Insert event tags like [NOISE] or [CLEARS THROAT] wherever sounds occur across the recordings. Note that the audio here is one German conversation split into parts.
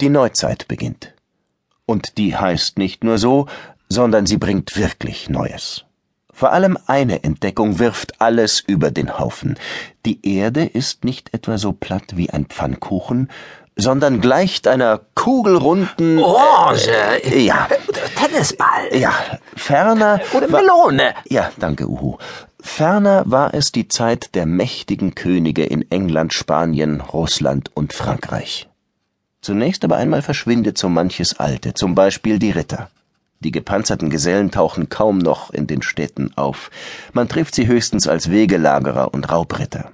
Die Neuzeit beginnt. Und die heißt nicht nur so, sondern sie bringt wirklich Neues. Vor allem eine Entdeckung wirft alles über den Haufen. Die Erde ist nicht etwa so platt wie ein Pfannkuchen, sondern gleicht einer kugelrunden Orange. Äh, ja. Tennisball. Ja, ferner Oder Melone. Ja, danke, Uhu. Ferner war es die Zeit der mächtigen Könige in England, Spanien, Russland und Frankreich. Zunächst aber einmal verschwindet so manches Alte, zum Beispiel die Ritter. Die gepanzerten Gesellen tauchen kaum noch in den Städten auf. Man trifft sie höchstens als Wegelagerer und Raubritter.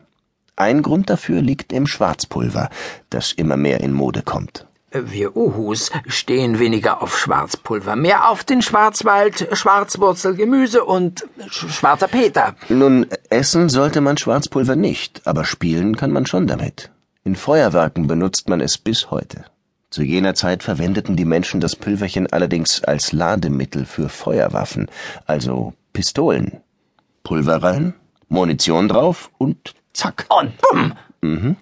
Ein Grund dafür liegt im Schwarzpulver, das immer mehr in Mode kommt. Wir Uhus stehen weniger auf Schwarzpulver, mehr auf den Schwarzwald, Schwarzwurzel, Gemüse und sch schwarzer Peter. Nun, essen sollte man Schwarzpulver nicht, aber spielen kann man schon damit. In Feuerwerken benutzt man es bis heute. Zu jener Zeit verwendeten die Menschen das Pülverchen allerdings als Lademittel für Feuerwaffen, also Pistolen. Pulver rein, Munition drauf und zack. Und bumm! Mhm.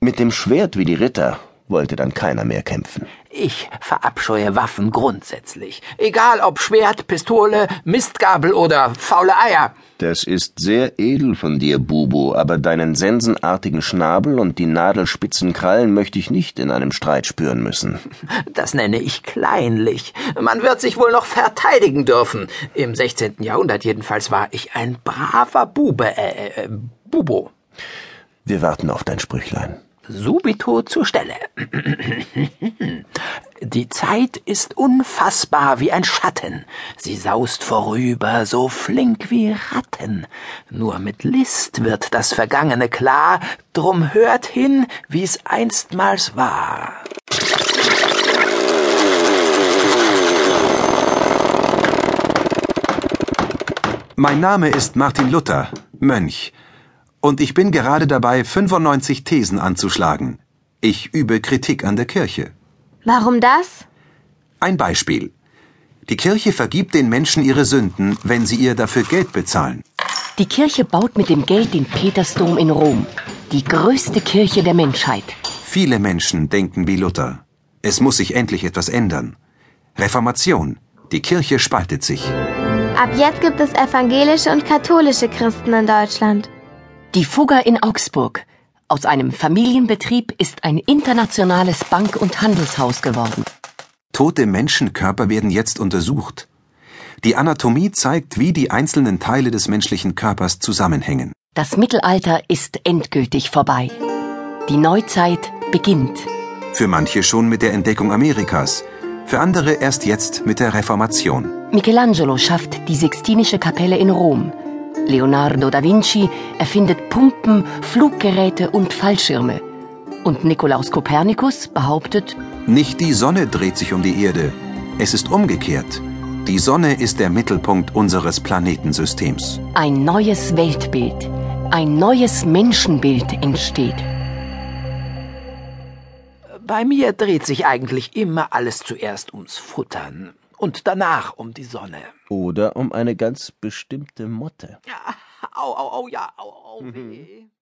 Mit dem Schwert wie die Ritter wollte dann keiner mehr kämpfen. Ich verabscheue Waffen grundsätzlich. Egal ob Schwert, Pistole, Mistgabel oder faule Eier. Das ist sehr edel von dir, Bubu, aber deinen sensenartigen Schnabel und die nadelspitzen Krallen möchte ich nicht in einem Streit spüren müssen. [LAUGHS] Das nenne ich kleinlich. Man wird sich wohl noch verteidigen dürfen. Im 16. Jahrhundert jedenfalls war ich ein braver Bube, äh, äh Bubo. Wir warten auf dein Sprüchlein. Subito zur Stelle. [CLEARS THROAT] Die Zeit ist unfassbar wie ein Schatten. Sie saust vorüber, so flink wie Ratten. Nur mit List wird das Vergangene klar, drum hört hin, wie's einstmals war. Mein Name ist Martin Luther, Mönch und ich bin gerade dabei, 95 Thesen anzuschlagen. Ich übe Kritik an der Kirche. Warum das? Ein Beispiel. Die Kirche vergibt den Menschen ihre Sünden, wenn sie ihr dafür Geld bezahlen. Die Kirche baut mit dem Geld den Petersdom in Rom, die größte Kirche der Menschheit. Viele Menschen denken wie Luther. Es muss sich endlich etwas ändern. Reformation. Die Kirche spaltet sich. Ab jetzt gibt es evangelische und katholische Christen in Deutschland. Die Fugger in Augsburg. Aus einem Familienbetrieb ist ein internationales Bank- und Handelshaus geworden. Tote Menschenkörper werden jetzt untersucht. Die Anatomie zeigt, wie die einzelnen Teile des menschlichen Körpers zusammenhängen. Das Mittelalter ist endgültig vorbei. Die Neuzeit beginnt. Für manche schon mit der Entdeckung Amerikas, für andere erst jetzt mit der Reformation. Michelangelo schafft die Sixtinische Kapelle in Rom. Leonardo da Vinci erfindet Pumpen, Fluggeräte und Fallschirme. Und Nikolaus Kopernikus behauptet, nicht die Sonne dreht sich um die Erde, es ist umgekehrt. Die Sonne ist der Mittelpunkt unseres Planetensystems. Ein neues Weltbild, ein neues Menschenbild entsteht. Bei mir dreht sich eigentlich immer alles zuerst ums Futtern und danach um die Sonne. Oder um eine ganz bestimmte Motte. Ja, [LAUGHS] au, au, au, ja, au, au, weh.